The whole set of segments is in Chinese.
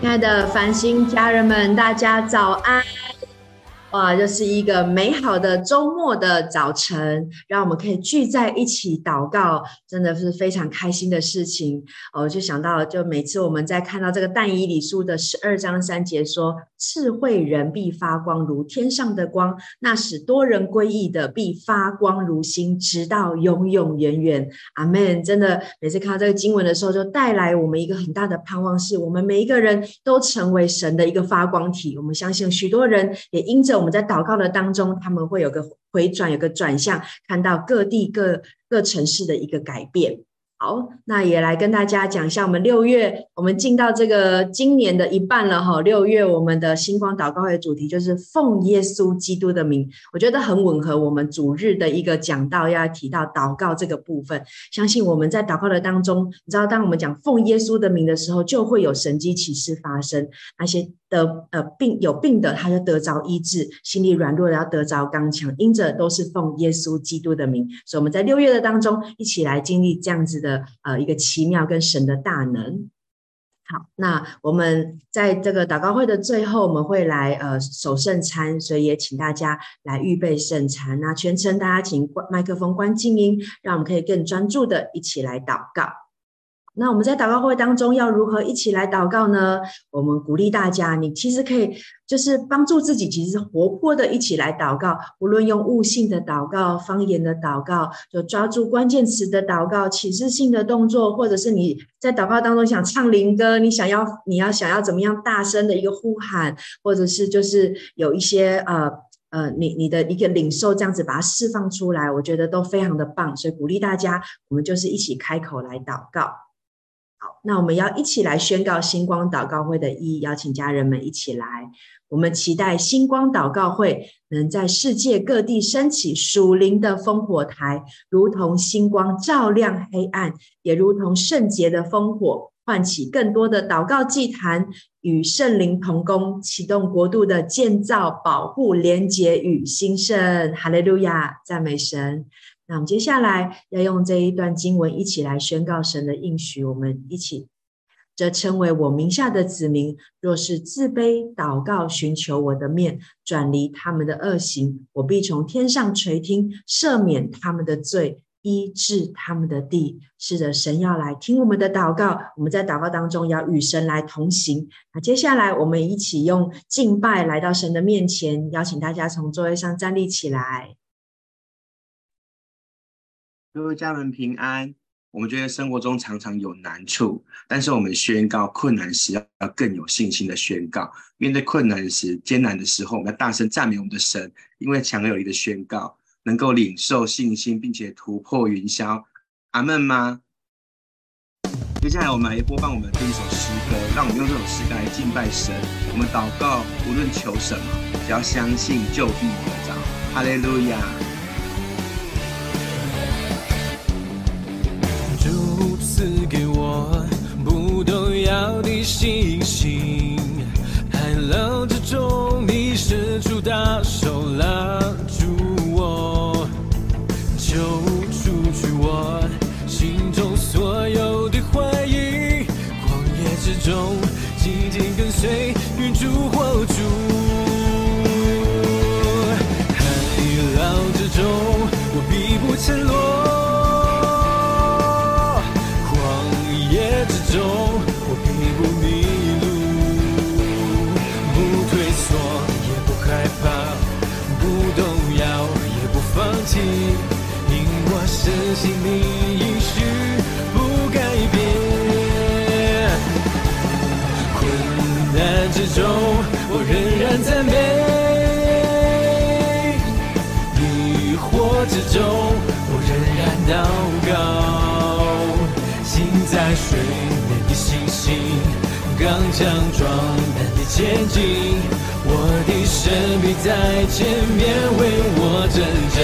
亲爱的繁星家人们，大家早安！哇，又是一个美好的周末的早晨，让我们可以聚在一起祷告，真的是非常开心的事情。我就想到，就每次我们在看到这个但以理书的十二章三节说：“智慧人必发光如天上的光，那使多人归义的必发光如星，直到永永远远。”阿门。真的，每次看到这个经文的时候，就带来我们一个很大的盼望，是我们每一个人都成为神的一个发光体。我们相信许多人也因着。我们在祷告的当中，他们会有个回转，有个转向，看到各地各各城市的一个改变。好，那也来跟大家讲一下，我们六月我们进到这个今年的一半了哈。六月我们的星光祷告会主题就是奉耶稣基督的名，我觉得很吻合我们主日的一个讲道要提到祷告这个部分。相信我们在祷告的当中，你知道，当我们讲奉耶稣的名的时候，就会有神迹奇事发生，那些。的呃病有病的，他就得着医治；心里软弱的要得着刚强，因着都是奉耶稣基督的名。所以我们在六月的当中，一起来经历这样子的呃一个奇妙跟神的大能。好，那我们在这个祷告会的最后，我们会来呃守圣餐，所以也请大家来预备圣餐。那全程大家请关麦克风关静音，让我们可以更专注的一起来祷告。那我们在祷告会当中要如何一起来祷告呢？我们鼓励大家，你其实可以就是帮助自己，其实活泼的一起来祷告。无论用悟性的祷告、方言的祷告，就抓住关键词的祷告、启示性的动作，或者是你在祷告当中想唱灵歌，你想要你要想要怎么样大声的一个呼喊，或者是就是有一些呃呃你你的一个领受，这样子把它释放出来，我觉得都非常的棒。所以鼓励大家，我们就是一起开口来祷告。那我们要一起来宣告星光祷告会的意义，邀请家人们一起来。我们期待星光祷告会能在世界各地升起属灵的烽火台，如同星光照亮黑暗，也如同圣洁的烽火，唤起更多的祷告祭坛，与圣灵同工，启动国度的建造、保护、连结与兴盛。哈利路亚，赞美神。那我们接下来要用这一段经文一起来宣告神的应许，我们一起，这称为我名下的子民，若是自卑祷告，寻求我的面，转离他们的恶行，我必从天上垂听，赦免他们的罪，医治他们的地。是的，神要来听我们的祷告，我们在祷告当中要与神来同行。那接下来我们一起用敬拜来到神的面前，邀请大家从座位上站立起来。各位家人平安。我们觉得生活中常常有难处，但是我们宣告困难时要更有信心的宣告。面对困难时、艰难的时候，我们要大声赞美我们的神，因为强有力的宣告能够领受信心，并且突破云霄。阿门吗？接下来我们来播放我们第一首诗歌，让我们用这首诗歌来敬拜神。我们祷告，无论求什么，只要相信就必得着。哈利路亚。我不动摇的信心，海浪之中，你伸出大手拉住我，救出去我心中所有的怀疑，旷野之中，紧紧跟随，云柱火，因我深信你应许不改变。困难之中，我仍然赞美；疑惑之中，我仍然祷告，心在水面的星星。刚强壮胆的前进，我的神必在前面为我征战。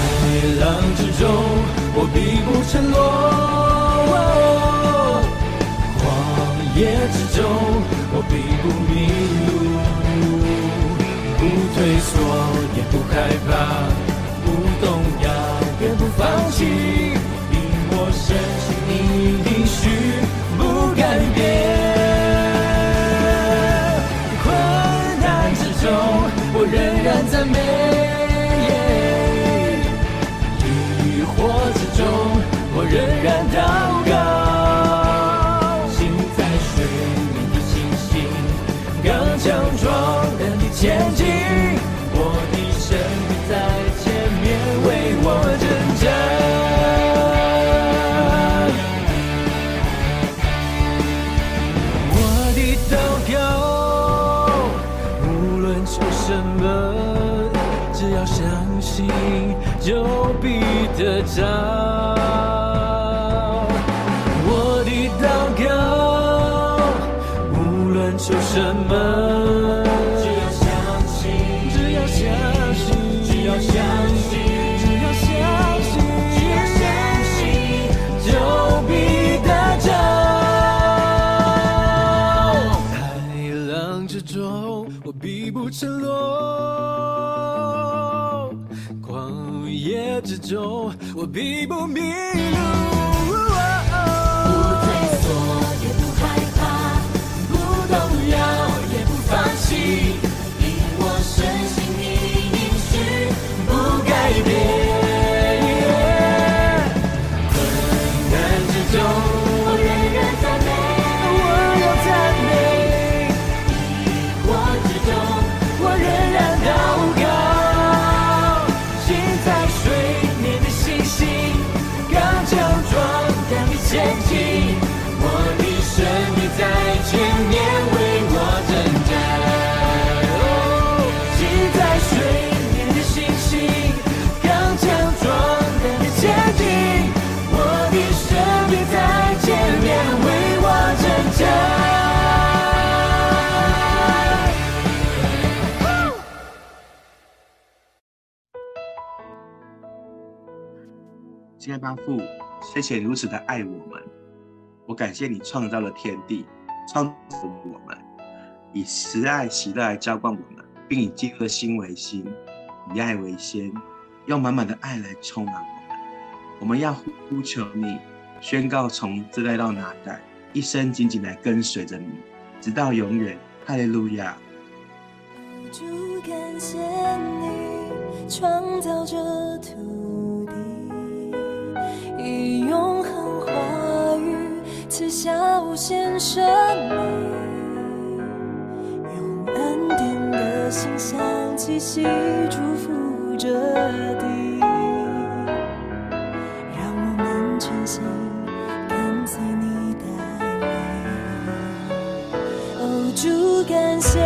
海浪之中，我必不沉落；旷野之中，我必不迷路。就比得着。中，我必不迷路。的前进，我的神你在前面为我征战。哦，心在水面的星星，刚强壮胆的前进，我的神你在前面为我征战。亲爱的父，谢谢如此的爱我们。我感谢你创造了天地，创造我们，以慈爱、喜乐来浇灌我们，并以基督的心为心，以爱为先，用满满的爱来充满我们。我们要呼求你，宣告从这代到那代，一生紧紧来跟随着你，直到永远。哈利路亚。主感谢你创造这土地，以永恒赐下无限生命，用安定的心向气息祝福着地，让我们全心跟随你的爱。哦，主感谢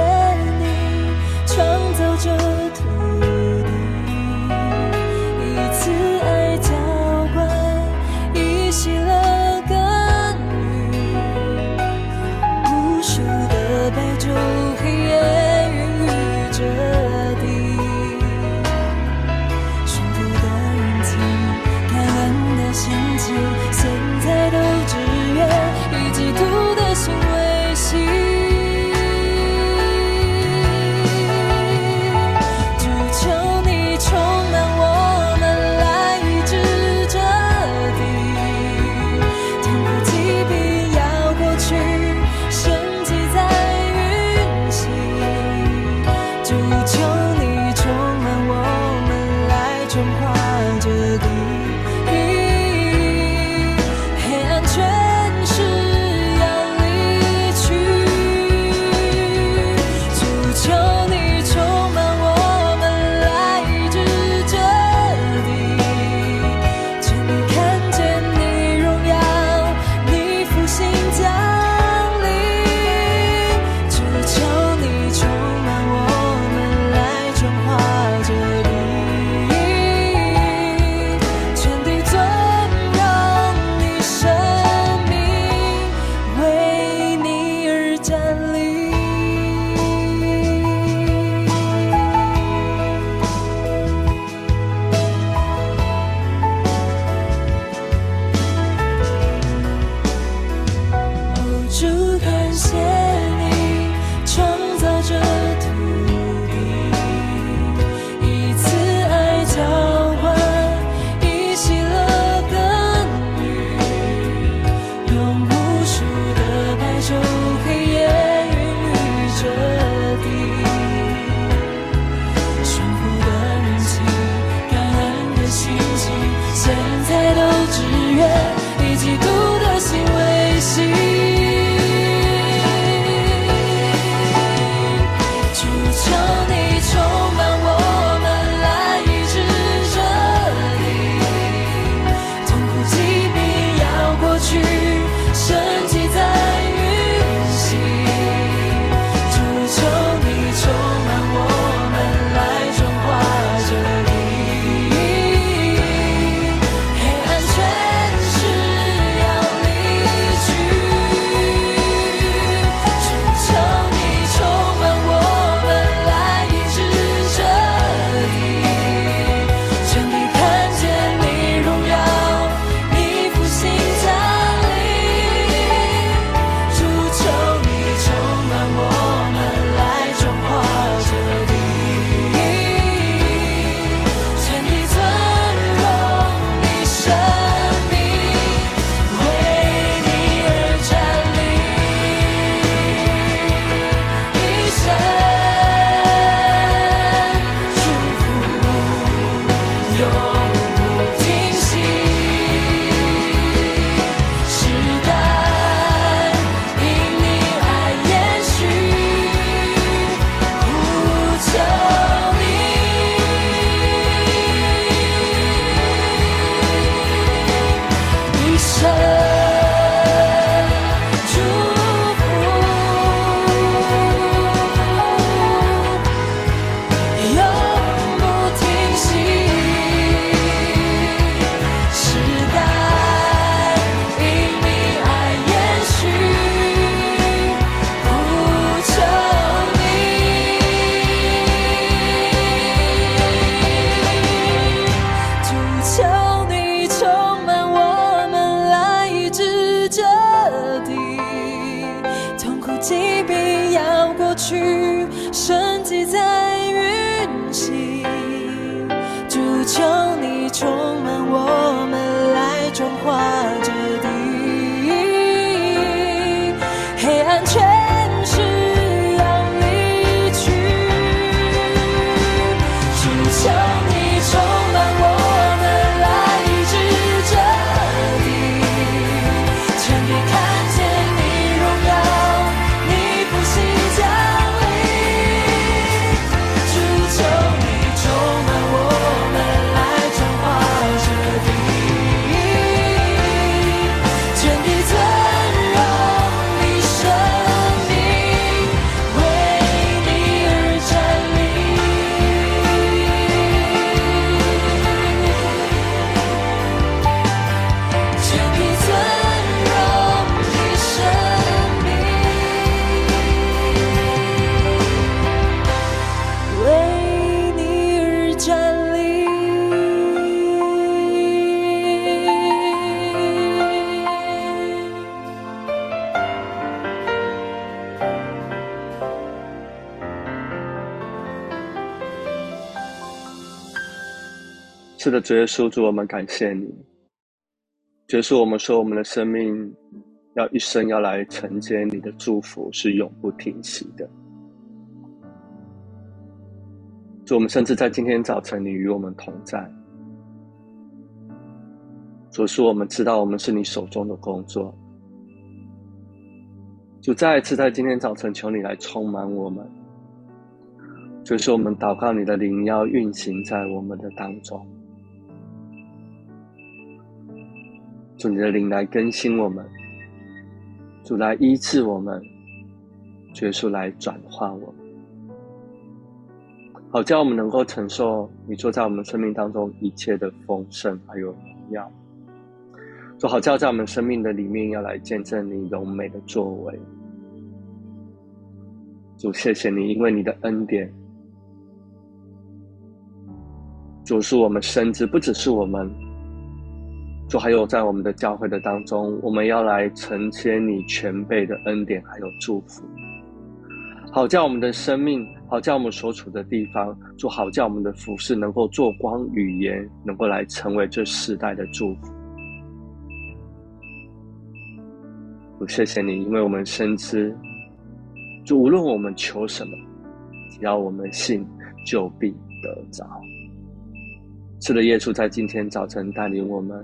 是的，主耶稣，主我们感谢你。主耶稣，我们说我们的生命要一生要来承接你的祝福，是永不停息的。主，我们甚至在今天早晨，你与我们同在。主是我们知道我们是你手中的工作。主再一次在今天早晨，求你来充满我们。就是我们祷告，你的灵要运行在我们的当中。主你的灵来更新我们，主来医治我们，耶稣来转化我们，好叫我们能够承受你坐在我们生命当中一切的丰盛还有荣耀。主好叫在我们生命的里面要来见证你荣美的作为。主谢谢你，因为你的恩典，主是我们深知，不只是我们。主，还有在我们的教会的当中，我们要来承接你全备的恩典，还有祝福，好叫我们的生命，好叫我们所处的地方，主好叫我们的服事能够做光语言，能够来成为这世代的祝福。我，谢谢你，因为我们深知，就无论我们求什么，只要我们信，就必得着。是的，耶稣在今天早晨带领我们，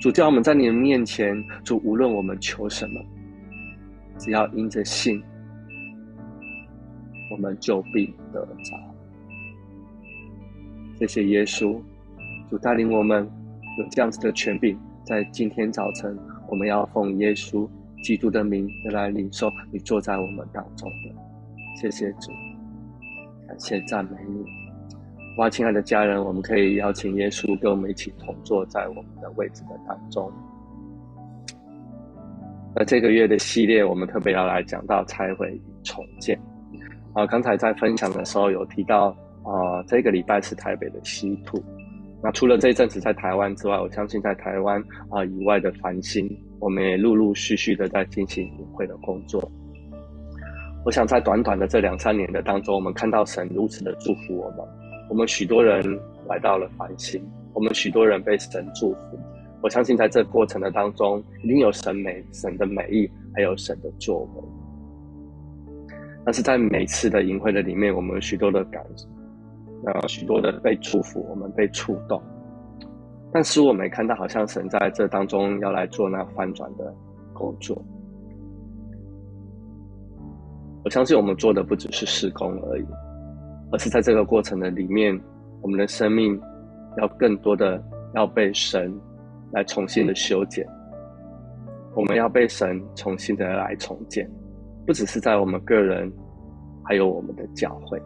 主叫我们在你的面前，主无论我们求什么，只要因着信，我们就必得着。谢谢耶稣，主带领我们有这样子的权柄，在今天早晨，我们要奉耶稣基督的名来领受你坐在我们当中的。谢谢主，感谢赞美你。哇，亲爱的家人，我们可以邀请耶稣跟我们一起同坐在我们的位置的当中。那这个月的系列，我们特别要来讲到拆毁与重建。啊，刚才在分享的时候有提到，啊，这个礼拜是台北的西土。那除了这一阵子在台湾之外，我相信在台湾啊以外的繁星，我们也陆陆续续的在进行营会的工作。我想在短短的这两三年的当中，我们看到神如此的祝福我们。我们许多人来到了繁星，我们许多人被神祝福。我相信在这过程的当中，一定有神美、神的美意，还有神的作为。但是在每次的营会的里面，我们有许多的感，呃，许多的被祝福，我们被触动。但是我没看到，好像神在这当中要来做那翻转的工作。我相信我们做的不只是事工而已。而是在这个过程的里面，我们的生命要更多的要被神来重新的修剪，我们要被神重新的来重建，不只是在我们个人，还有我们的教会。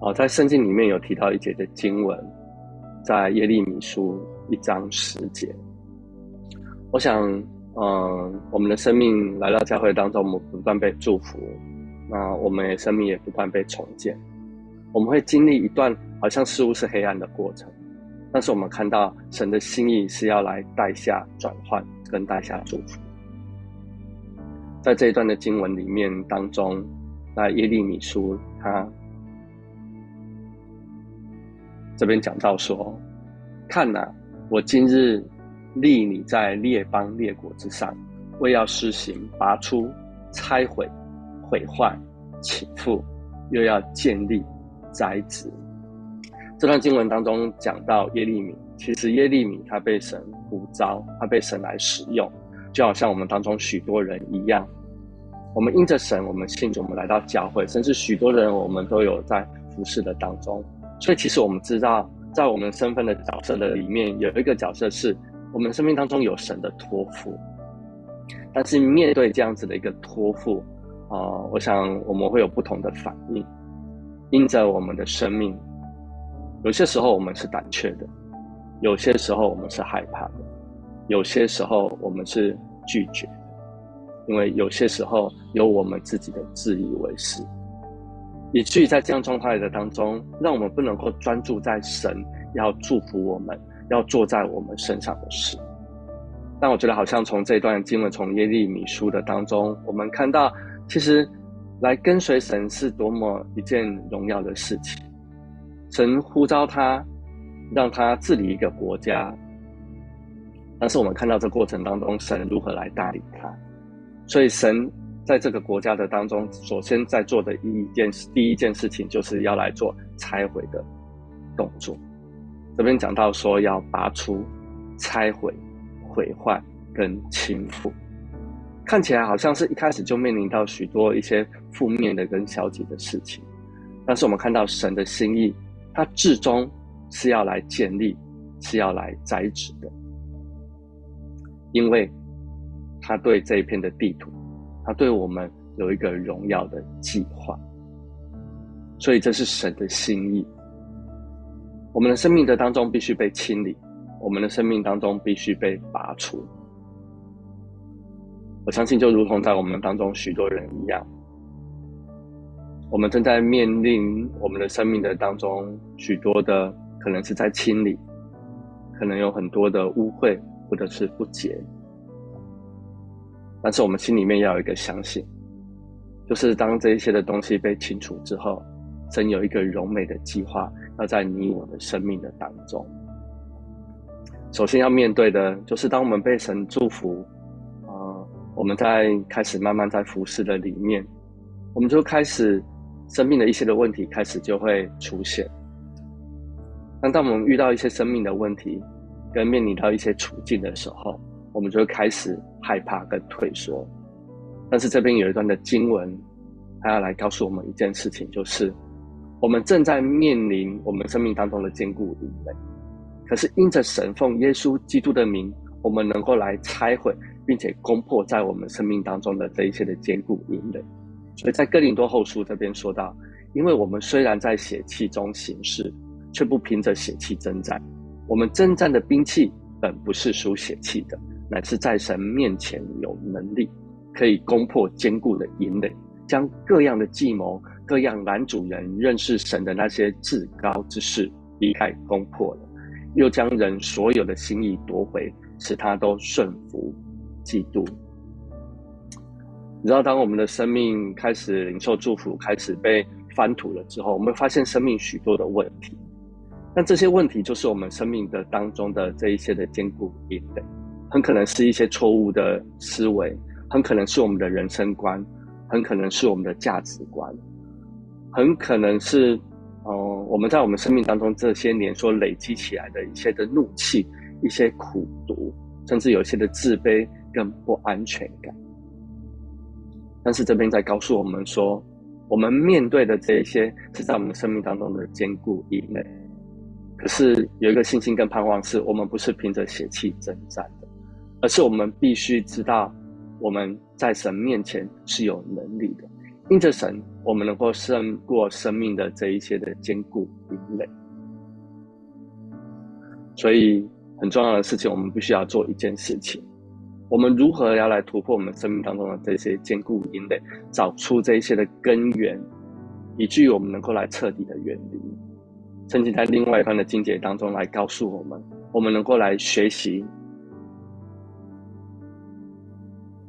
好，在圣经里面有提到一节的经文，在耶利米书一章十节，我想。嗯，我们的生命来到教会当中，我们不断被祝福，那我们的生命也不断被重建。我们会经历一段好像似乎是黑暗的过程，但是我们看到神的心意是要来带下转换跟带下祝福。在这一段的经文里面当中，那耶利米书他这边讲到说：“看哪，我今日。”立你在列邦列国之上，为要施行拔出、拆毁、毁坏、倾覆，又要建立、栽植。这段经文当中讲到耶利米，其实耶利米他被神呼召，他被神来使用，就好像我们当中许多人一样。我们因着神，我们信主，我们来到教会，甚至许多人我们都有在服侍的当中。所以，其实我们知道，在我们身份的角色的里面，有一个角色是。我们生命当中有神的托付，但是面对这样子的一个托付啊、我想我们会有不同的反应。因着我们的生命，有些时候我们是胆怯的，有些时候我们是害怕的，有些时候我们是拒绝，因为有些时候有我们自己的自以为是，以至于在这样状态的当中，让我们不能够专注在神要祝福我们。要做在我们身上的事，但我觉得好像从这段经文，从耶利米书的当中，我们看到，其实来跟随神是多么一件荣耀的事情。神呼召他，让他治理一个国家，但是我们看到这过程当中，神如何来带领他。所以神在这个国家的当中，首先在做的一件事，第一件事情就是要来做拆毁的动作。这边讲到说要拔出、拆毁、毁坏跟倾覆，看起来好像是一开始就面临到许多一些负面的跟消极的事情，但是我们看到神的心意，他至终是要来建立，是要来栽植的，因为他对这一片的地图，他对我们有一个荣耀的计划，所以这是神的心意。我们的生命的当中必须被清理，我们的生命当中必须被拔除。我相信，就如同在我们当中许多人一样，我们正在面临我们的生命的当中许多的可能是在清理，可能有很多的污秽或者是不洁，但是我们心里面要有一个相信，就是当这一些的东西被清除之后，真有一个柔美的计划。要在你我的生命的当中，首先要面对的就是，当我们被神祝福，啊、我们在开始慢慢在服侍的里面，我们就开始生命的一些的问题开始就会出现。那当我们遇到一些生命的问题，跟面临到一些处境的时候，我们就会开始害怕跟退缩。但是这边有一段的经文，它要来告诉我们一件事情，就是我们正在面临我们生命当中的坚固营垒。可是因着神奉耶稣基督的名，我们能够来拆毁，并且攻破在我们生命当中的这一些的坚固营垒。所以在哥林多后书这边说到，因为我们虽然在血气中行事，却不凭着血气征战。我们征战的兵器本不是属血气的，乃是在神面前有能力，可以攻破坚固的营垒，将各样的计谋、各样男主人认识神的那些至高之事一概攻破了，又将人所有的心意夺回，使他都顺服基督。你知道，当我们的生命开始领受祝福，开始被翻土了之后，我们会发现生命许多的问题。但这些问题就是我们生命的当中的这一些的坚固壁垒，很可能是一些错误的思维，很可能是我们的人生观，很可能是我们的价值观，很可能是，哦、呃，我们在我们生命当中这些年所累积起来的一些的怒气、一些苦毒，甚至有些的自卑跟不安全感。但是这边在告诉我们说，我们面对的这一些是在我们生命当中的坚固以内。可是有一个信心跟盼望，是我们不是凭着血气征战的，而是我们必须知道我们在神面前是有能力的。因着神，我们能够胜过生命的这一些的坚固营垒。所以很重要的事情，我们必须要做一件事情。我们如何要来突破我们生命当中的这些坚固营垒，找出这一些的根源，以至于我们能够来彻底的远离。曾经在另外一段的经节当中来告诉我们，我们能够来学习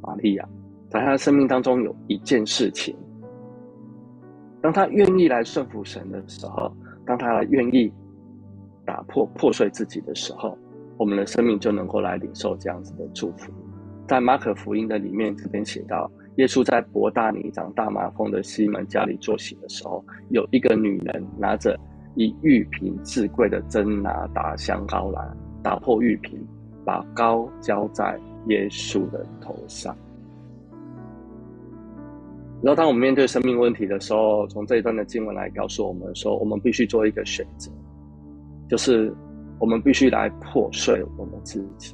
玛利亚，在她的生命当中有一件事情，当他愿意来顺服神的时候，当他来愿意打破破碎自己的时候，我们的生命就能够来领受这样子的祝福。在马可福音的里面，这边写到，耶稣在伯大尼长大麻风的西门家里坐席的时候，有一个女人拿着一玉瓶至贵的真哪哒香膏来，打破玉瓶，把膏浇在耶稣的头上。然后，当我们面对生命问题的时候，从这一段的经文来告诉我们说，我们必须做一个选择，就是我们必须来破碎我们自己。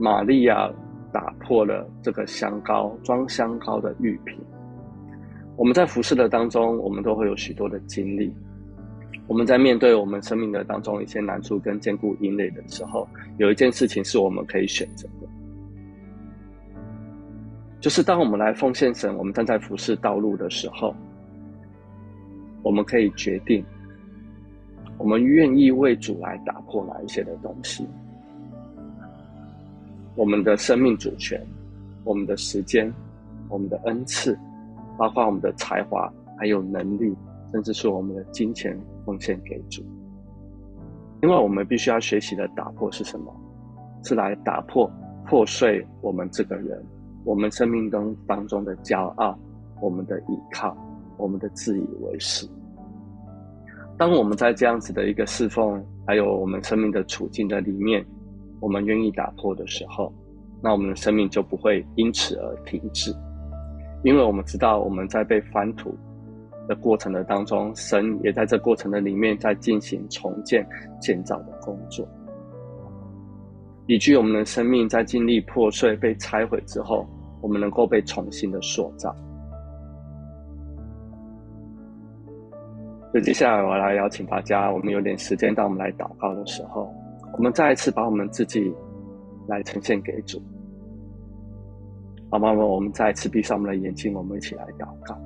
玛利亚打破了这个香膏装香膏的玉瓶。我们在服侍的当中，我们都会有许多的经历。我们在面对我们生命的当中一些难处跟坚固营垒的时候，有一件事情是我们可以选择的，就是当我们来奉献神，我们站在服侍道路的时候，我们可以决定，我们愿意为主来打破哪一些的东西。我们的生命主权，我们的时间，我们的恩赐，包括我们的才华，还有能力，甚至是我们的金钱奉献给主。因为我们必须要学习的打破是什么？是来打破破碎我们这个人，我们生命中当中的骄傲，我们的依靠，我们的自以为是。当我们在这样子的一个侍奉，还有我们生命的处境的里面。我们愿意打破的时候，那我们的生命就不会因此而停滞，因为我们知道我们在被翻土的过程的当中，神也在这过程的里面在进行重建、建造的工作，以至于我们的生命在经历破碎、被拆毁之后，我们能够被重新的塑造。所以接下来我来邀请大家，我们有点时间，当我们来祷告的时候。我们再一次把我们自己来呈现给主，好吗？我们再一次闭上我们的眼睛，我们一起来祷告。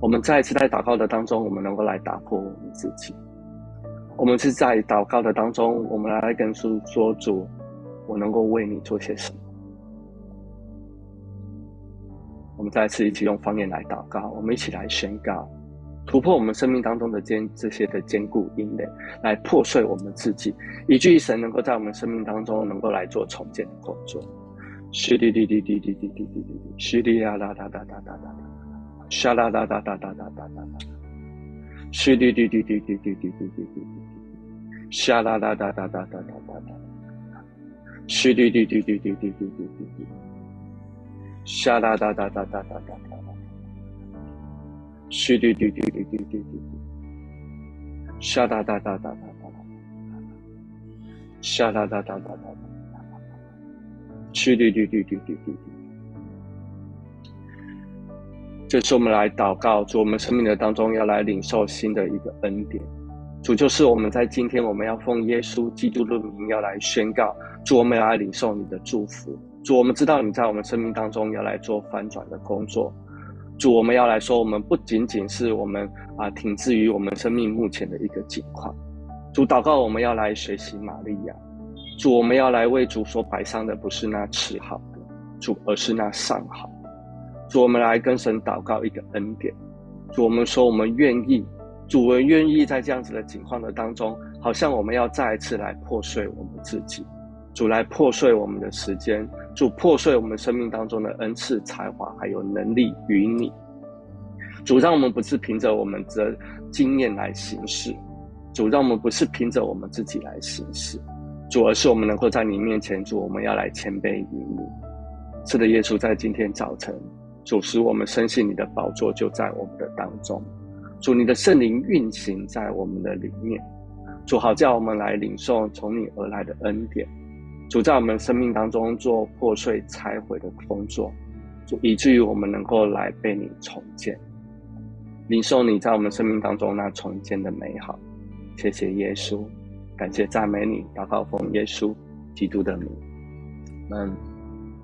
我们再一次在祷告的当中，我们能够来打破我们自己。我们是在祷告的当中，我们来跟主说：“主，我能够为你做些什么？”我们再一次一起用方言来祷告，我们一起来宣告。突破我们生命当中的坚这些的坚固因垒，来破碎我们自己，以至于神能够在我们生命当中能够来做重建的工作。唰哩哩哩哩哩哩哩哩哩，唰哩呀啦啦啦啦啦啦，唰啦啦啦啦啦啦啦啦，唰哩哩哩哩哩哩哩哩哩哩，唰啦啦啦啦啦啦啦啦，唰哩哩哩哩哩哩哩哩哩，唰啦啦啦啦啦啦啦啦，唰哩哩哩哩哩哩哩，唰啦啦啦啦啦啦啦，唰啦啦啦啦啦啦。去去去去去去去！这是我们来祷告，主我们生命的当中要来领受新的一个恩典。主就是我们在今天我们要奉耶稣基督的名要来宣告，主我们要来领受你的祝福。主我们知道你在我们生命当中要来做翻转的工作。主我们要来说，我们不仅仅是我们啊停滞于我们生命目前的一个境况。主祷告，我们要来学习玛利亚。主，我们要来为主所摆上的不是那吃好的主，而是那上好。主，我们来跟神祷告一个恩典。主，我们说我们愿意，主，我们愿意在这样子的境况的当中，好像我们要再一次来破碎我们自己，主来破碎我们的时间，主破碎我们生命当中的恩赐、才华还有能力与你。主，让我们不是凭着我们的经验来行事，主，让我们不是凭着我们自己来行事。主，而是我们能够在你面前，主，我们要来谦卑于你。是的，耶稣，在今天早晨，主使我们深信你的宝座就在我们的当中。主，你的圣灵运行在我们的里面。主，好叫我们来领受从你而来的恩典。主，在我们生命当中做破碎拆毁的工作，主，以至于我们能够来被你重建，领受你在我们生命当中那重建的美好。谢谢耶稣。感谢赞美你，祷告奉耶稣基督的名。嗯，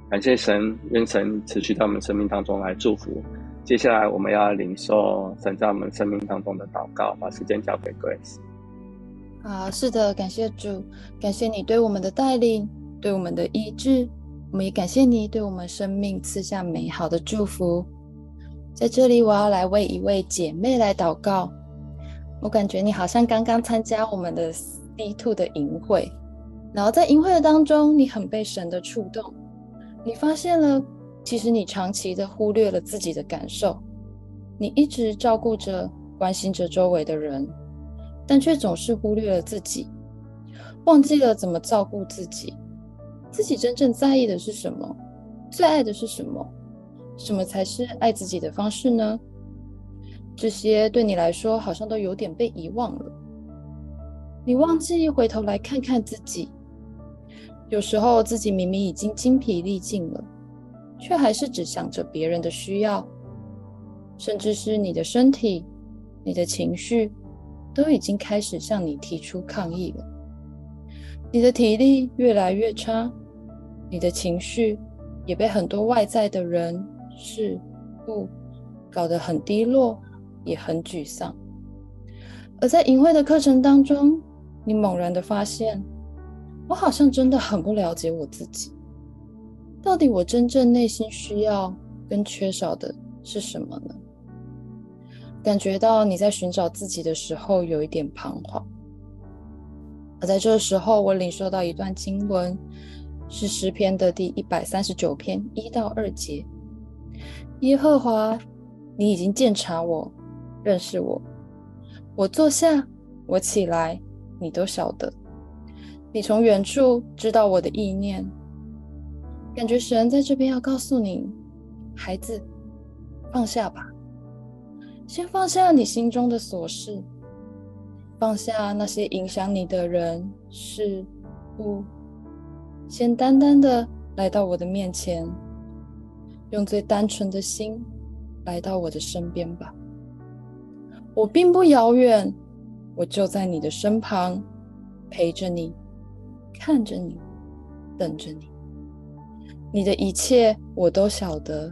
感谢神，愿神持续在我们生命当中来祝福。接下来我们要领受神在我们生命当中的祷告，把时间交给 Grace。啊，是的，感谢主，感谢你对我们的带领，对我们的医治。我们也感谢你对我们生命赐下美好的祝福。在这里，我要来为一位姐妹来祷告。我感觉你好像刚刚参加我们的。D two 的营会，然后在营会的当中，你很被神的触动，你发现了，其实你长期的忽略了自己的感受，你一直照顾着、关心着周围的人，但却总是忽略了自己，忘记了怎么照顾自己，自己真正在意的是什么，最爱的是什么，什么才是爱自己的方式呢？这些对你来说好像都有点被遗忘了。你忘记回头来看看自己，有时候自己明明已经精疲力尽了，却还是只想着别人的需要，甚至是你的身体、你的情绪，都已经开始向你提出抗议了。你的体力越来越差，你的情绪也被很多外在的人事物搞得很低落，也很沮丧。而在营会的课程当中，你猛然的发现，我好像真的很不了解我自己。到底我真正内心需要跟缺少的是什么呢？感觉到你在寻找自己的时候有一点彷徨。而在这时候，我领受到一段经文，是诗篇的第一百三十九篇一到二节。耶和华，你已经鉴察我，认识我。我坐下，我起来。你都晓得，你从远处知道我的意念，感觉神在这边要告诉你，孩子，放下吧，先放下你心中的琐事，放下那些影响你的人事物，先单单的来到我的面前，用最单纯的心来到我的身边吧，我并不遥远。我就在你的身旁，陪着你，看着你，等着你。你的一切我都晓得，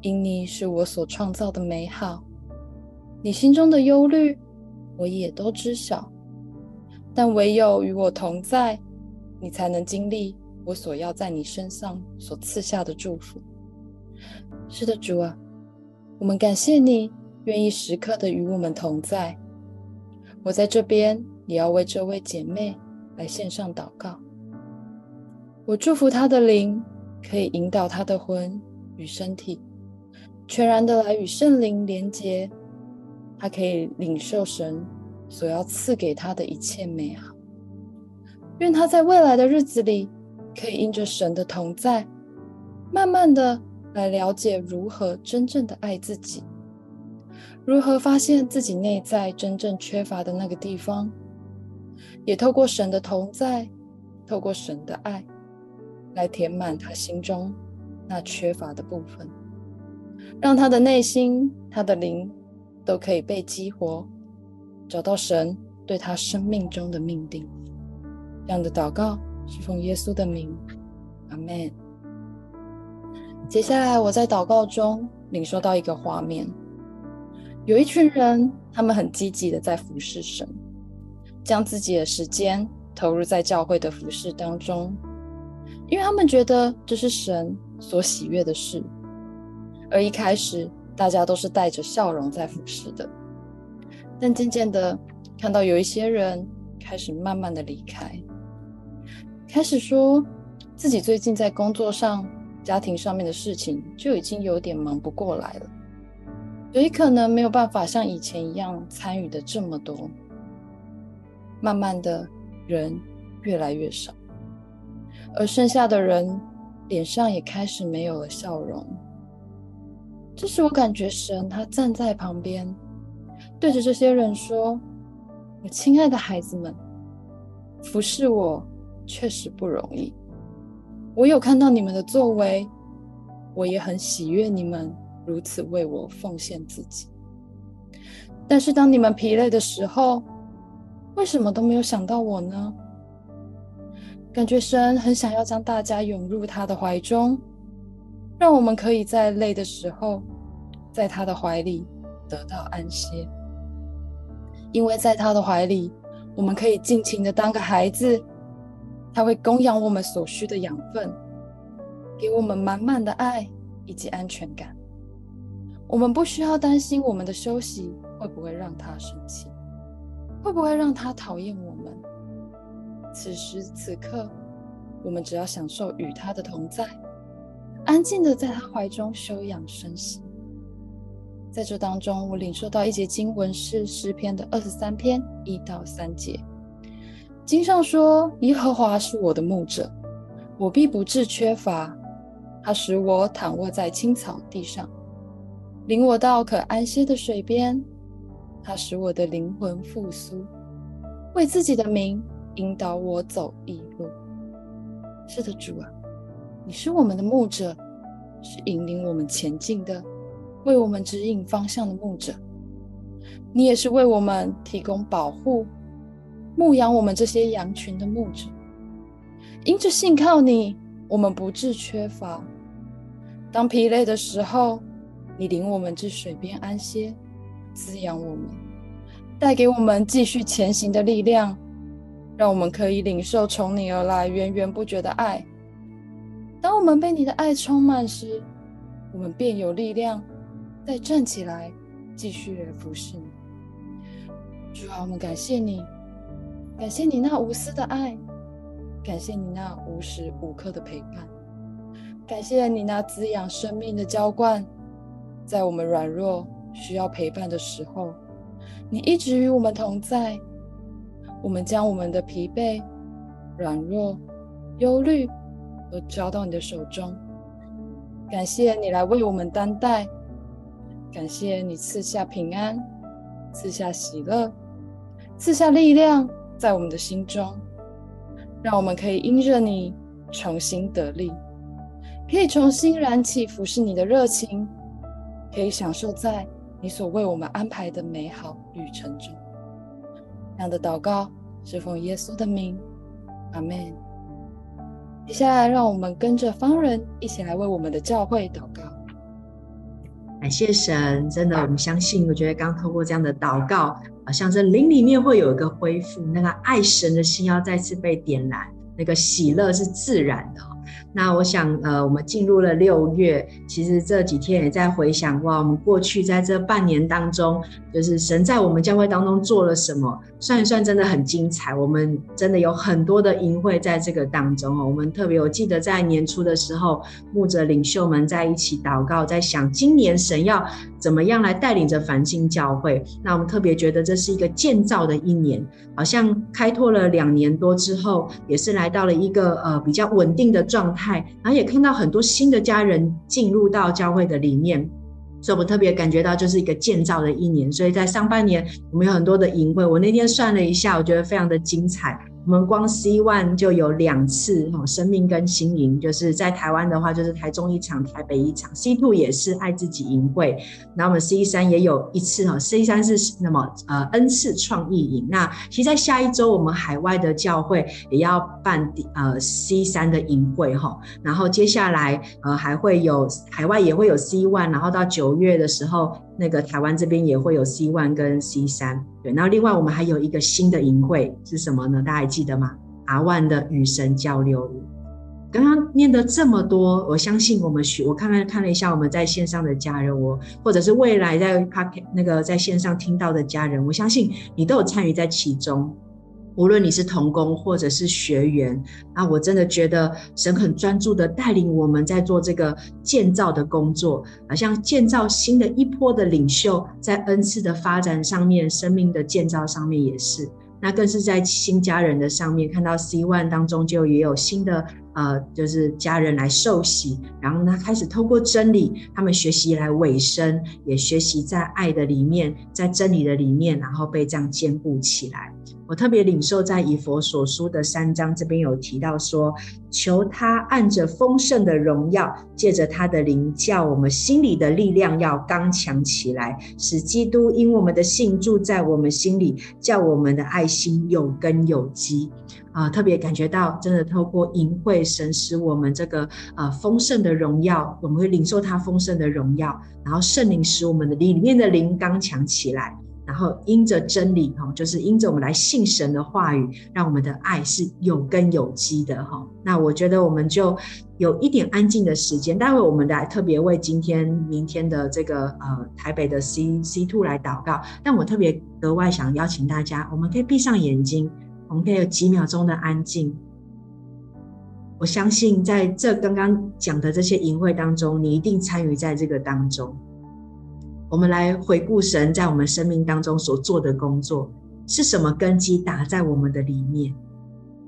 因你是我所创造的美好。你心中的忧虑，我也都知晓。但唯有与我同在，你才能经历我所要在你身上所赐下的祝福。是的，主啊，我们感谢你愿意时刻的与我们同在。我在这边也要为这位姐妹来献上祷告。我祝福她的灵可以引导她的魂与身体，全然的来与圣灵连结。他可以领受神所要赐给他的一切美好。愿他在未来的日子里，可以因着神的同在，慢慢的来了解如何真正的爱自己，如何发现自己内在真正缺乏的那个地方，也透过神的同在，透过神的爱，来填满他心中那缺乏的部分，让他的内心、他的灵都可以被激活，找到神对他生命中的命定。这样的祷告是奉耶稣的名，阿门。接下来我在祷告中领受到一个画面，有一群人，他们很积极的在服侍神，将自己的时间投入在教会的服侍当中，因为他们觉得这是神所喜悦的事。而一开始，大家都是带着笑容在服侍的，但渐渐的看到有一些人开始慢慢的离开。开始说自己最近在工作上、家庭上面的事情就已经有点忙不过来了，所以可能没有办法像以前一样参与的这么多。慢慢的，人越来越少，而剩下的人脸上也开始没有了笑容。这时我感觉神他站在旁边，对着这些人说：“我亲爱的孩子们，服侍我。”确实不容易。我有看到你们的作为，我也很喜悦你们如此为我奉献自己。但是当你们疲累的时候，为什么都没有想到我呢？感觉神很想要将大家涌入他的怀中，让我们可以在累的时候，在他的怀里得到安歇。因为在他的怀里，我们可以尽情的当个孩子。他会供养我们所需的养分，给我们满满的爱以及安全感。我们不需要担心我们的休息会不会让他生气，会不会让他讨厌我们。此时此刻，我们只要享受与他的同在，安静的在他怀中休养生息。在这当中，我领受到一节经文是诗篇的二十三篇一到三节。经上说：“耶和华是我的牧者，我必不致缺乏。他使我躺卧在青草地上，领我到可安歇的水边。他使我的灵魂复苏，为自己的名引导我走义路。”是的，主啊，你是我们的牧者，是引领我们前进的，为我们指引方向的牧者。你也是为我们提供保护。牧养我们这些羊群的牧者，因着信靠你，我们不致缺乏。当疲累的时候，你领我们至水边安歇，滋养我们，带给我们继续前行的力量，让我们可以领受从你而来源源不绝的爱。当我们被你的爱充满时，我们便有力量再站起来，继续来服侍你。主啊，我们感谢你。感谢你那无私的爱，感谢你那无时无刻的陪伴，感谢你那滋养生命的浇灌，在我们软弱需要陪伴的时候，你一直与我们同在。我们将我们的疲惫、软弱、忧虑都交到你的手中，感谢你来为我们担待，感谢你赐下平安，赐下喜乐，赐下力量。在我们的心中，让我们可以因着你重新得力，可以重新燃起服侍你的热情，可以享受在你所为我们安排的美好旅程中。这样的祷告是奉耶稣的名，阿门。接下来，让我们跟着方人一起来为我们的教会祷告。感谢神，真的，我们相信。我觉得刚透过这样的祷告，好像这灵里面会有一个恢复，那个爱神的心要再次被点燃，那个喜乐是自然的。那我想，呃，我们进入了六月，其实这几天也在回想，哇，我们过去在这半年当中，就是神在我们教会当中做了什么，算一算真的很精彩。我们真的有很多的营会在这个当中哦。我们特别，我记得在年初的时候，牧者领袖们在一起祷告，在想今年神要怎么样来带领着繁星教会。那我们特别觉得这是一个建造的一年，好像开拓了两年多之后，也是来到了一个呃比较稳定的状态，然后也看到很多新的家人进入到教会的里面，所以我们特别感觉到就是一个建造的一年。所以在上半年我们有很多的营会，我那天算了一下，我觉得非常的精彩。我们光 C One 就有两次哈，生命跟新营，就是在台湾的话，就是台中一场，台北一场。C Two 也是爱自己营会，那我们 C 三也有一次哈，C 三是那么呃 N 次创意营。那其实，在下一周我们海外的教会也要办呃 C 三的营会哈，然后接下来呃还会有海外也会有 C One，然后到九月的时候。那个台湾这边也会有 C one 跟 C 三，对，然后另外我们还有一个新的营会是什么呢？大家还记得吗？R one 的与神交流。刚刚念的这么多，我相信我们许，我看看看了一下我们在线上的家人，我或者是未来在 Park 那个在线上听到的家人，我相信你都有参与在其中。无论你是童工或者是学员，啊，我真的觉得神很专注的带领我们在做这个建造的工作，好像建造新的一波的领袖，在恩赐的发展上面，生命的建造上面也是，那更是在新家人的上面，看到 C One 当中就也有新的呃，就是家人来受洗，然后呢开始透过真理，他们学习来委身，也学习在爱的里面，在真理的里面，然后被这样坚固起来。我特别领受在以佛所书的三章这边有提到说，求他按着丰盛的荣耀，借着他的灵，叫我们心里的力量要刚强起来，使基督因我们的信住在我们心里，叫我们的爱心有根有基。啊，特别感觉到真的透过营会，神使我们这个呃丰盛的荣耀，我们会领受他丰盛的荣耀，然后圣灵使我们的里面的灵刚强起来。然后因着真理哈，就是因着我们来信神的话语，让我们的爱是有根有基的哈。那我觉得我们就有一点安静的时间，待会我们来特别为今天、明天的这个呃台北的 C C Two 来祷告。但我特别格外想邀请大家，我们可以闭上眼睛，我们可以有几秒钟的安静。我相信在这刚刚讲的这些营会当中，你一定参与在这个当中。我们来回顾神在我们生命当中所做的工作是什么根基打在我们的里面，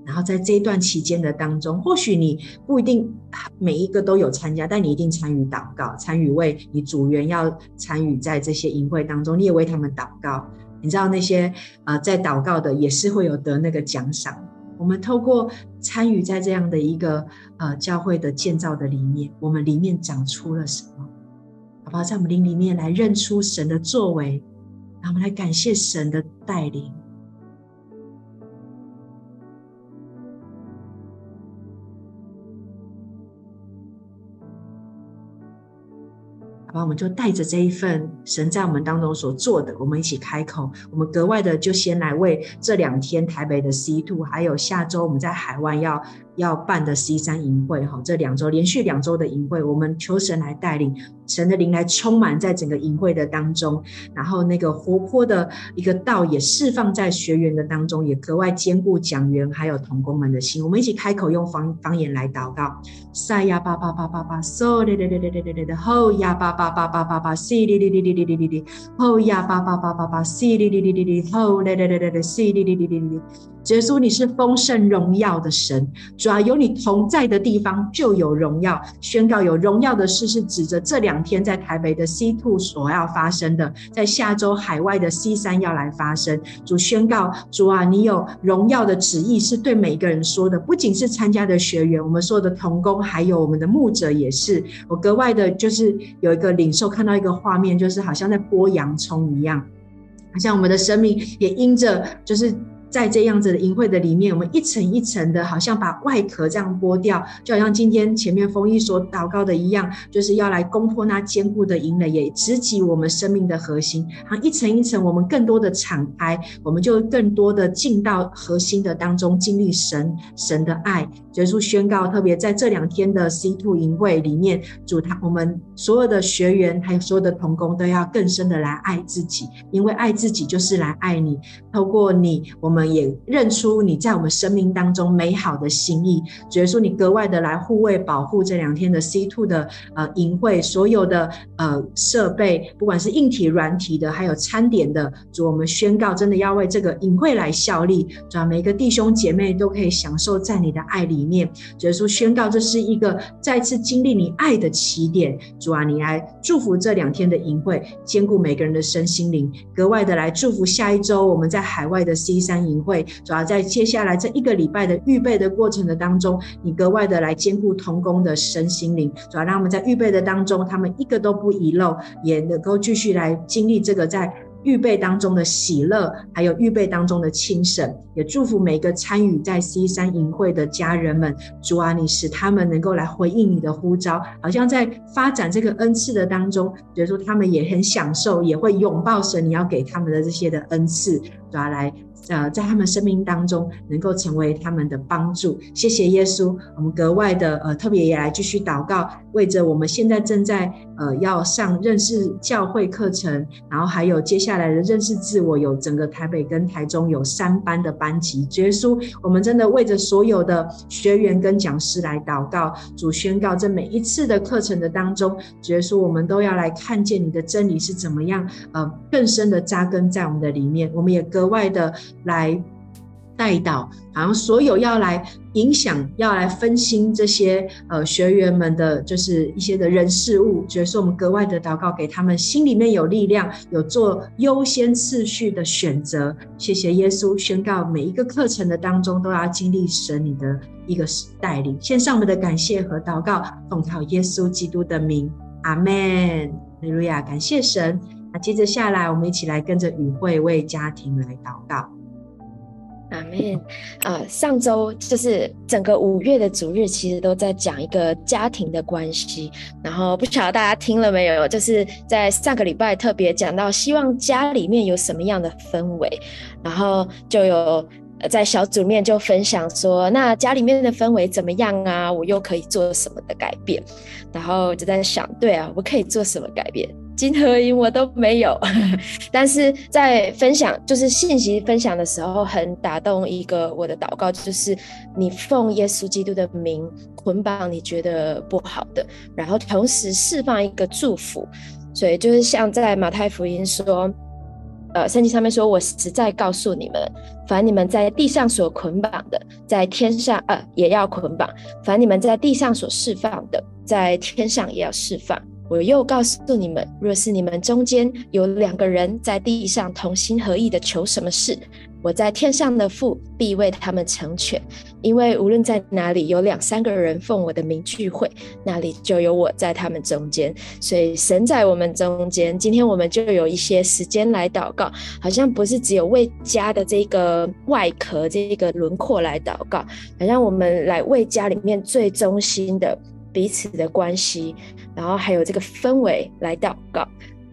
然后在这一段期间的当中，或许你不一定每一个都有参加，但你一定参与祷告，参与为你组员要参与在这些营会当中，你也为他们祷告。你知道那些呃在祷告的也是会有得那个奖赏。我们透过参与在这样的一个呃教会的建造的里面，我们里面长出了什么？好不好？在我们灵里面来认出神的作为，然后我们来感谢神的带领。好吧，我们就带着这一份神在我们当中所做的，我们一起开口。我们格外的就先来为这两天台北的 C Two，还有下周我们在海外要。要办的 C 三营会哈，这两周连续两周的营会，我们求神来带领，神的灵来充满在整个营会的当中，然后那个活泼的一个道也释放在学员的当中，也格外坚固讲员还有同工们的心。我们一起开口用方方言来祷告：赛呀巴巴巴巴巴，嗦哩哩哩哩哩哩哩哩，吼呀巴巴巴巴巴巴，西哩哩哩哩哩哩哩哩，吼呀巴巴巴巴巴，西哩哩哩哩哩，吼哩哩哩哩哩，西哩哩哩哩哩。耶稣，你是丰盛荣耀的神，主要有你同在的地方就有荣耀。宣告有荣耀的事是指着这两天在台北的 C two 所要发生的，在下周海外的 C 三要来发生。主宣告，主啊，你有荣耀的旨意是对每一个人说的，不仅是参加的学员，我们所有的同工，还有我们的牧者也是。我格外的就是有一个领受，看到一个画面，就是好像在剥洋葱一样，好像我们的生命也因着就是。在这样子的营会的里面，我们一层一层的，好像把外壳这样剥掉，就好像今天前面丰毅所祷告的一样，就是要来攻破那坚固的营垒，也直击我们生命的核心。好，一层一层，我们更多的敞开，我们就更多的进到核心的当中，经历神神的爱。结束宣告，特别在这两天的 C two 营会里面，主他我们所有的学员还有所有的同工都要更深的来爱自己，因为爱自己就是来爱你。透过你，我们也认出你在我们生命当中美好的心意。结束你格外的来护卫保护这两天的 C two 的呃营会，所有的呃设备，不管是硬体软体的，还有餐点的，主我们宣告，真的要为这个营会来效力，主啊，每一个弟兄姐妹都可以享受在你的爱里。面，耶稣宣告，这是一个再次经历你爱的起点。主啊，你来祝福这两天的营会，兼顾每个人的身心灵，格外的来祝福下一周我们在海外的 C 三营会。主要在接下来这一个礼拜的预备的过程的当中，你格外的来兼顾同工的身心灵。主要让我们在预备的当中，他们一个都不遗漏，也能够继续来经历这个在。预备当中的喜乐，还有预备当中的轻省，也祝福每个参与在 C 三营会的家人们。主啊，你使他们能够来回应你的呼召，好像在发展这个恩赐的当中，觉得说他们也很享受，也会拥抱神你要给他们的这些的恩赐，主啊来。呃，在他们生命当中能够成为他们的帮助，谢谢耶稣。我们格外的呃特别也来继续祷告，为着我们现在正在呃要上认识教会课程，然后还有接下来的认识自我，有整个台北跟台中有三班的班级。耶稣，我们真的为着所有的学员跟讲师来祷告，主宣告这每一次的课程的当中，耶稣我们都要来看见你的真理是怎么样呃更深的扎根在我们的里面，我们也格外的。来带导，好像所有要来影响、要来分心这些呃学员们的，就是一些的人事物，觉得说我们格外的祷告，给他们心里面有力量，有做优先次序的选择。谢谢耶稣，宣告每一个课程的当中都要经历神你的一个带领。献上我们的感谢和祷告，奉靠耶稣基督的名，阿门。哈利路亚，感谢神。那接着下来，我们一起来跟着语会为家庭来祷告。阿们，呃，上周就是整个五月的主日，其实都在讲一个家庭的关系。然后不晓得大家听了没有？就是在上个礼拜特别讲到，希望家里面有什么样的氛围，然后就有在小组面就分享说，那家里面的氛围怎么样啊？我又可以做什么的改变？然后就在想，对啊，我可以做什么改变？金合银我都没有，但是在分享就是信息分享的时候，很打动一个我的祷告，就是你奉耶稣基督的名捆绑你觉得不好的，然后同时释放一个祝福。所以就是像在马太福音说，呃，圣经上面说，我实在告诉你们，凡你们在地上所捆绑的，在天上呃也要捆绑；凡你们在地上所释放的，在天上也要释放。我又告诉你们，若是你们中间有两个人在地上同心合意的求什么事，我在天上的父必为他们成全。因为无论在哪里有两三个人奉我的名聚会，那里就有我在他们中间。所以神在我们中间。今天我们就有一些时间来祷告，好像不是只有为家的这个外壳、这个轮廓来祷告，好像我们来为家里面最中心的。彼此的关系，然后还有这个氛围来祷告，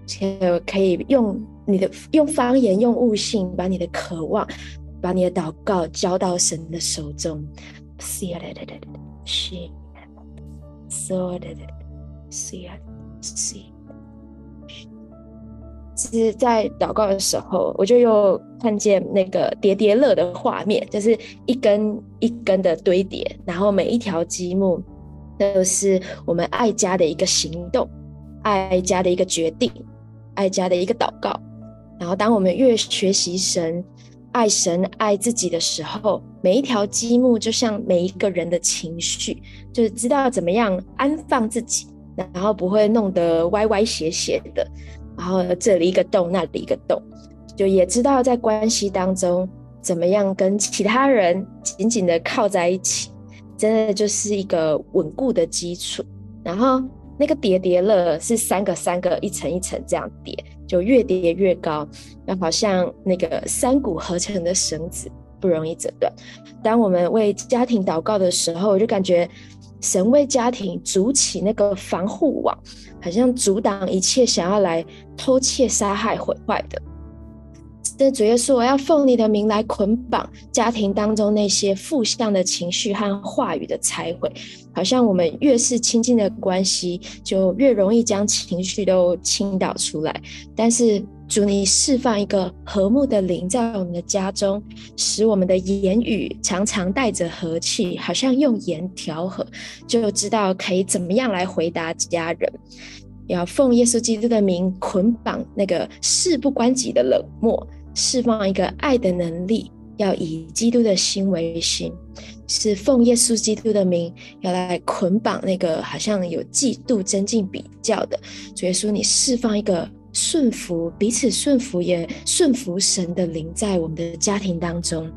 就可以用你的用方言、用悟性，把你的渴望、把你的祷告交到神的手中。是。是在祷告的时候，我就又看见那个叠叠乐的画面，就是一根一根的堆叠，然后每一条积木。这是我们爱家的一个行动，爱家的一个决定，爱家的一个祷告。然后，当我们越学习神、爱神、爱自己的时候，每一条积木就像每一个人的情绪，就是知道怎么样安放自己，然后不会弄得歪歪斜斜的。然后这里一个洞，那里一个洞，就也知道在关系当中怎么样跟其他人紧紧的靠在一起。真的就是一个稳固的基础，然后那个叠叠乐是三个三个一层一层这样叠，就越叠越高，那好像那个三股合成的绳子，不容易折断。当我们为家庭祷告的时候，我就感觉神为家庭筑起那个防护网，好像阻挡一切想要来偷窃、杀害、毁坏的。这主耶稣，我要奉你的名来捆绑家庭当中那些负向的情绪和话语的拆毁。好像我们越是亲近的关系，就越容易将情绪都倾倒出来。但是主，你释放一个和睦的灵在我们的家中，使我们的言语常常带着和气，好像用盐调和，就知道可以怎么样来回答家人。要奉耶稣基督的名捆绑那个事不关己的冷漠，释放一个爱的能力，要以基督的心为心，是奉耶稣基督的名要来捆绑那个好像有嫉妒、增进、比较的。主耶稣，你释放一个顺服，彼此顺服，也顺服神的灵在我们的家庭当中。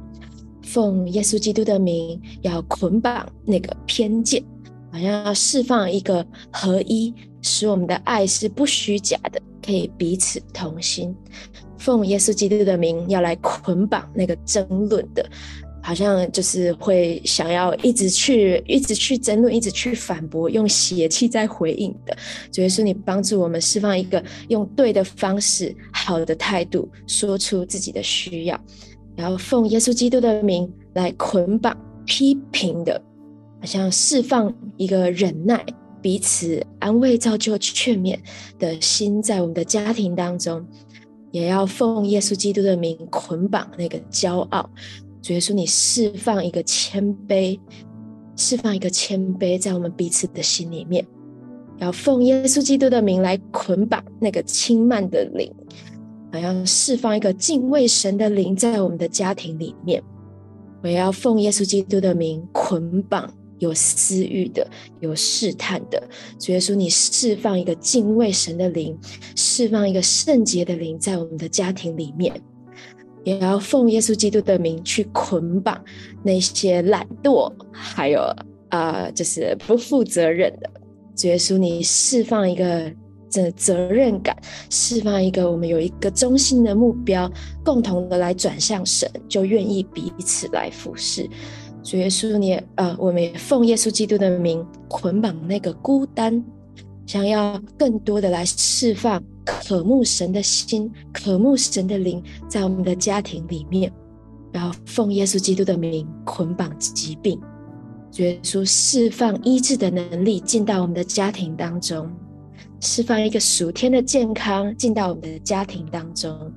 奉耶稣基督的名要捆绑那个偏见，好像要释放一个合一。使我们的爱是不虚假的，可以彼此同心。奉耶稣基督的名，要来捆绑那个争论的，好像就是会想要一直去、一直去争论、一直去反驳，用邪气在回应的。主耶稣，你帮助我们释放一个用对的方式、好的态度，说出自己的需要。然后奉耶稣基督的名来捆绑批评的，好像释放一个忍耐。彼此安慰、造就、劝勉的心，在我们的家庭当中，也要奉耶稣基督的名捆绑那个骄傲。主耶稣，你释放一个谦卑，释放一个谦卑，在我们彼此的心里面，要奉耶稣基督的名来捆绑那个轻慢的灵，还要释放一个敬畏神的灵在我们的家庭里面。我也要奉耶稣基督的名捆绑。有私欲的，有试探的，主耶稣，你释放一个敬畏神的灵，释放一个圣洁的灵在我们的家庭里面，也要奉耶稣基督的名去捆绑那些懒惰，还有啊、就是不负责任的。主耶稣，你释放一个这责任感，释放一个我们有一个中心的目标，共同的来转向神，就愿意彼此来服侍。主耶稣，你呃，我们也奉耶稣基督的名捆绑那个孤单，想要更多的来释放渴慕神的心、渴慕神的灵，在我们的家庭里面，然后奉耶稣基督的名捆绑疾病，主耶稣释放医治的能力进到我们的家庭当中，释放一个属天的健康进到我们的家庭当中，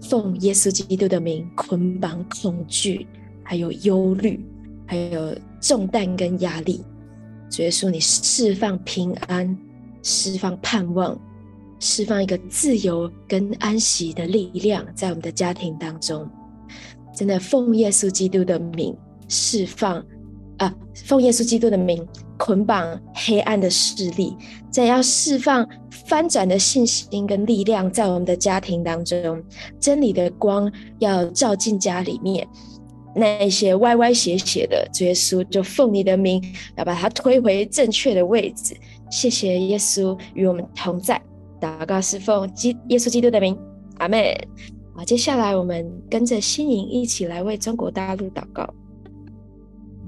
奉耶稣基督的名捆绑恐惧。还有忧虑，还有重担跟压力，主耶稣，你释放平安，释放盼望，释放一个自由跟安息的力量在我们的家庭当中。真的，奉耶稣基督的名释放啊，奉耶稣基督的名捆绑黑暗的势力，在要释放翻转的信心跟力量在我们的家庭当中，真理的光要照进家里面。那一些歪歪斜斜的，主耶稣就奉你的名，要把它推回正确的位置。谢谢耶稣与我们同在，祷告是奉基耶稣基督的名，阿门。好，接下来我们跟着心灵一起来为中国大陆祷告。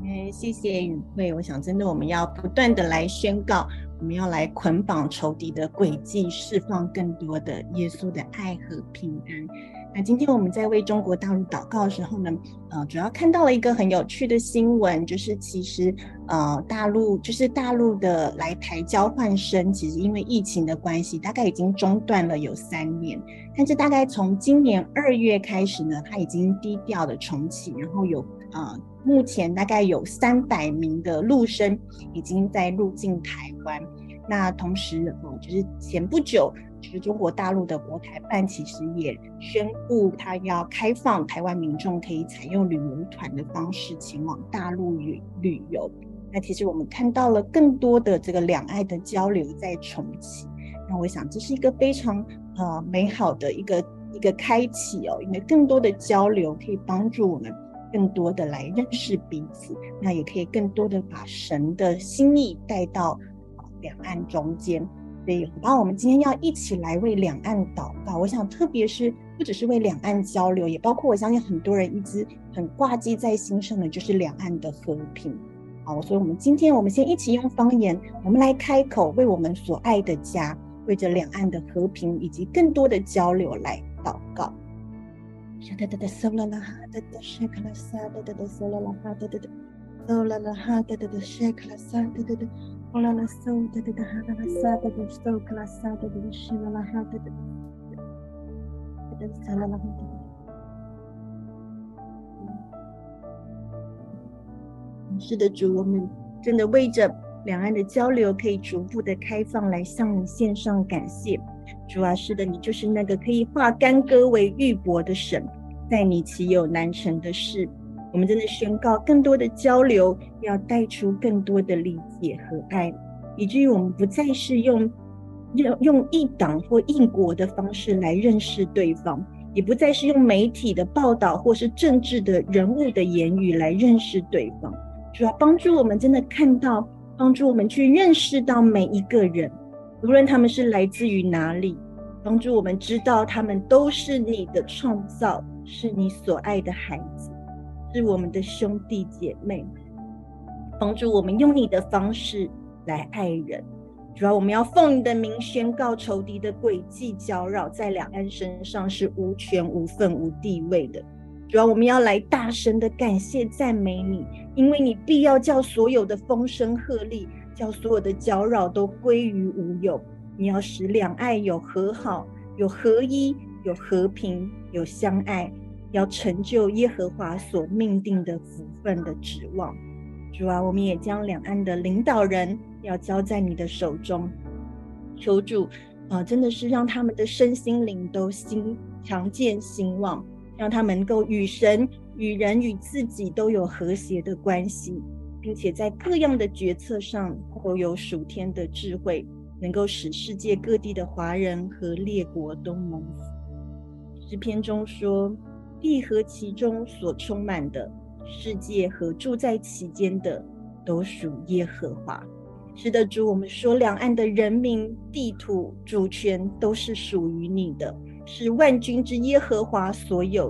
哎，谢谢宇慧。我想真的我们要不断的来宣告，我们要来捆绑仇敌的轨迹，释放更多的耶稣的爱和平安。那今天我们在为中国大陆祷告的时候呢，呃，主要看到了一个很有趣的新闻，就是其实呃，大陆就是大陆的来台交换生，其实因为疫情的关系，大概已经中断了有三年，但是大概从今年二月开始呢，它已经低调的重启，然后有呃，目前大概有三百名的陆生已经在入境台湾，那同时呃，就是前不久。其实中国大陆的国台办其实也宣布，他要开放台湾民众可以采用旅游团的方式前往大陆旅旅游。那其实我们看到了更多的这个两岸的交流在重启。那我想这是一个非常呃美好的一个一个开启哦，因为更多的交流可以帮助我们更多的来认识彼此，那也可以更多的把神的心意带到两岸中间。对，好吧，我们今天要一起来为两岸祷告。我想，特别是不只是为两岸交流，也包括我相信很多人一直很挂记在心上的，就是两岸的和平。好，所以我们今天我们先一起用方言，我们来开口，为我们所爱的家，为着两岸的和平以及更多的交流来祷告。是的，主，我们真的为着两岸的交流可以逐步的开放，来向你献上感谢。主啊，是的，你就是那个可以化干戈为玉帛的神，在你岂有难成的事？我们真的宣告更多的交流，要带出更多的理解和爱，以至于我们不再是用用用一党或一国的方式来认识对方，也不再是用媒体的报道或是政治的人物的言语来认识对方。主要帮助我们真的看到，帮助我们去认识到每一个人，无论他们是来自于哪里，帮助我们知道他们都是你的创造，是你所爱的孩子。是我们的兄弟姐妹，帮助我们用你的方式来爱人。主要我们要奉你的名宣告仇敌的诡计搅扰，在两岸身上是无权无份无地位的。主要我们要来大声的感谢赞美你，因为你必要叫所有的风声鹤唳，叫所有的搅扰都归于无有。你要使两岸有和好，有合一，有和平，有相爱。要成就耶和华所命定的福分的指望，主啊，我们也将两岸的领导人要交在你的手中，求主啊，真的是让他们的身心灵都兴强健兴旺，让他们能够与神、与人、与自己都有和谐的关系，并且在各样的决策上都有属天的智慧，能够使世界各地的华人和列国都蒙福。诗篇中说。地和其中所充满的世界和住在其间的，都属耶和华。是的，主，我们说两岸的人民、地土、主权都是属于你的，是万军之耶和华所有。